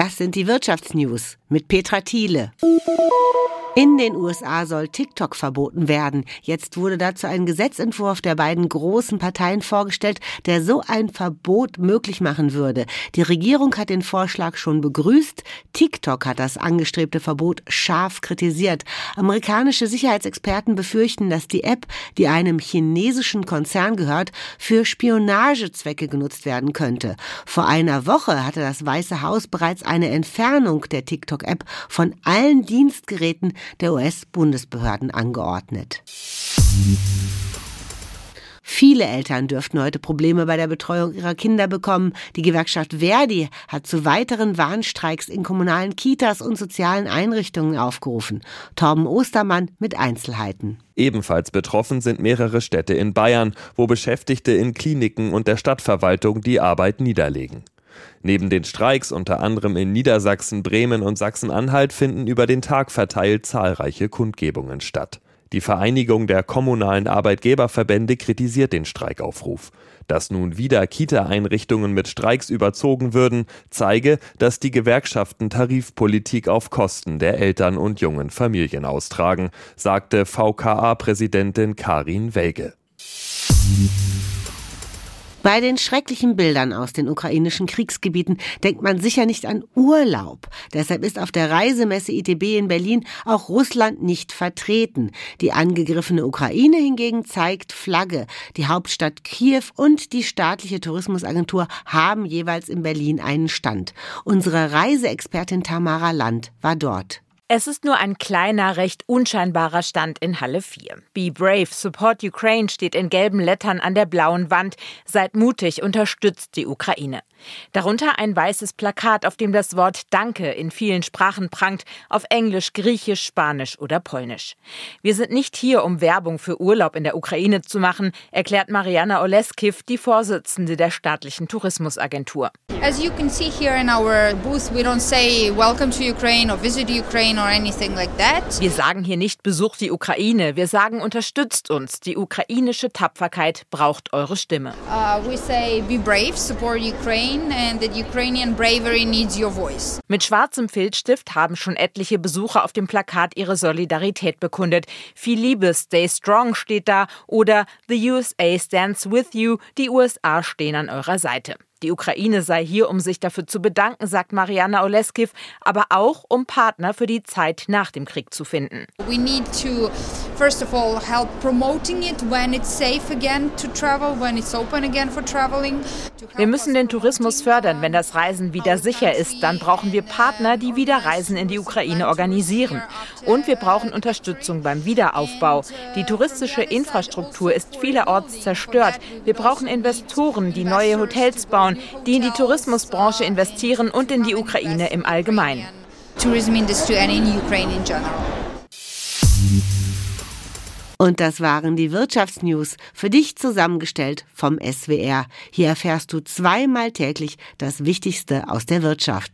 Das sind die Wirtschaftsnews mit Petra Thiele. In den USA soll TikTok verboten werden. Jetzt wurde dazu ein Gesetzentwurf der beiden großen Parteien vorgestellt, der so ein Verbot möglich machen würde. Die Regierung hat den Vorschlag schon begrüßt. TikTok hat das angestrebte Verbot scharf kritisiert. Amerikanische Sicherheitsexperten befürchten, dass die App, die einem chinesischen Konzern gehört, für Spionagezwecke genutzt werden könnte. Vor einer Woche hatte das Weiße Haus bereits eine Entfernung der TikTok-App von allen Dienstgeräten der US-Bundesbehörden angeordnet. Viele Eltern dürften heute Probleme bei der Betreuung ihrer Kinder bekommen. Die Gewerkschaft Verdi hat zu weiteren Warnstreiks in kommunalen Kitas und sozialen Einrichtungen aufgerufen. Torben Ostermann mit Einzelheiten. Ebenfalls betroffen sind mehrere Städte in Bayern, wo Beschäftigte in Kliniken und der Stadtverwaltung die Arbeit niederlegen. Neben den Streiks unter anderem in Niedersachsen, Bremen und Sachsen-Anhalt finden über den Tag verteilt zahlreiche Kundgebungen statt. Die Vereinigung der kommunalen Arbeitgeberverbände kritisiert den Streikaufruf. Dass nun wieder Kita-Einrichtungen mit Streiks überzogen würden, zeige, dass die Gewerkschaften Tarifpolitik auf Kosten der Eltern und jungen Familien austragen, sagte VKA-Präsidentin Karin Welge. Bei den schrecklichen Bildern aus den ukrainischen Kriegsgebieten denkt man sicher nicht an Urlaub. Deshalb ist auf der Reisemesse ITB in Berlin auch Russland nicht vertreten. Die angegriffene Ukraine hingegen zeigt Flagge. Die Hauptstadt Kiew und die staatliche Tourismusagentur haben jeweils in Berlin einen Stand. Unsere Reiseexpertin Tamara Land war dort. Es ist nur ein kleiner, recht unscheinbarer Stand in Halle 4. Be brave, support Ukraine steht in gelben Lettern an der blauen Wand. Seid mutig, unterstützt die Ukraine. Darunter ein weißes Plakat, auf dem das Wort Danke in vielen Sprachen prangt, auf Englisch, Griechisch, Spanisch oder Polnisch. Wir sind nicht hier, um Werbung für Urlaub in der Ukraine zu machen, erklärt Mariana Oleskiv, die Vorsitzende der staatlichen Tourismusagentur. As you can see here in our booth, we don't say welcome to Ukraine or visit Ukraine or anything like that. Wir sagen hier nicht besucht die Ukraine, wir sagen unterstützt uns. Die ukrainische Tapferkeit braucht eure Stimme. Uh, we say be brave, support Ukraine. Ukraine and that Ukrainian bravery needs your voice. Mit schwarzem Filzstift haben schon etliche Besucher auf dem Plakat ihre Solidarität bekundet. Viel Liebe, stay strong steht da oder The USA stands with you, die USA stehen an eurer Seite. Die Ukraine sei hier, um sich dafür zu bedanken, sagt Mariana Oleskiv, aber auch um Partner für die Zeit nach dem Krieg zu finden. We need to first of all help promoting it when it's safe again to travel, when it's open again for traveling. Wir müssen den Tourismus fördern, wenn das Reisen wieder sicher ist, dann brauchen wir Partner, die wieder Reisen in die Ukraine organisieren. Und wir brauchen Unterstützung beim Wiederaufbau. Die touristische Infrastruktur ist vielerorts zerstört. Wir brauchen Investoren, die neue Hotels bauen die in die Tourismusbranche investieren und in die Ukraine im Allgemeinen. Und das waren die Wirtschaftsnews, für dich zusammengestellt vom SWR. Hier erfährst du zweimal täglich das Wichtigste aus der Wirtschaft.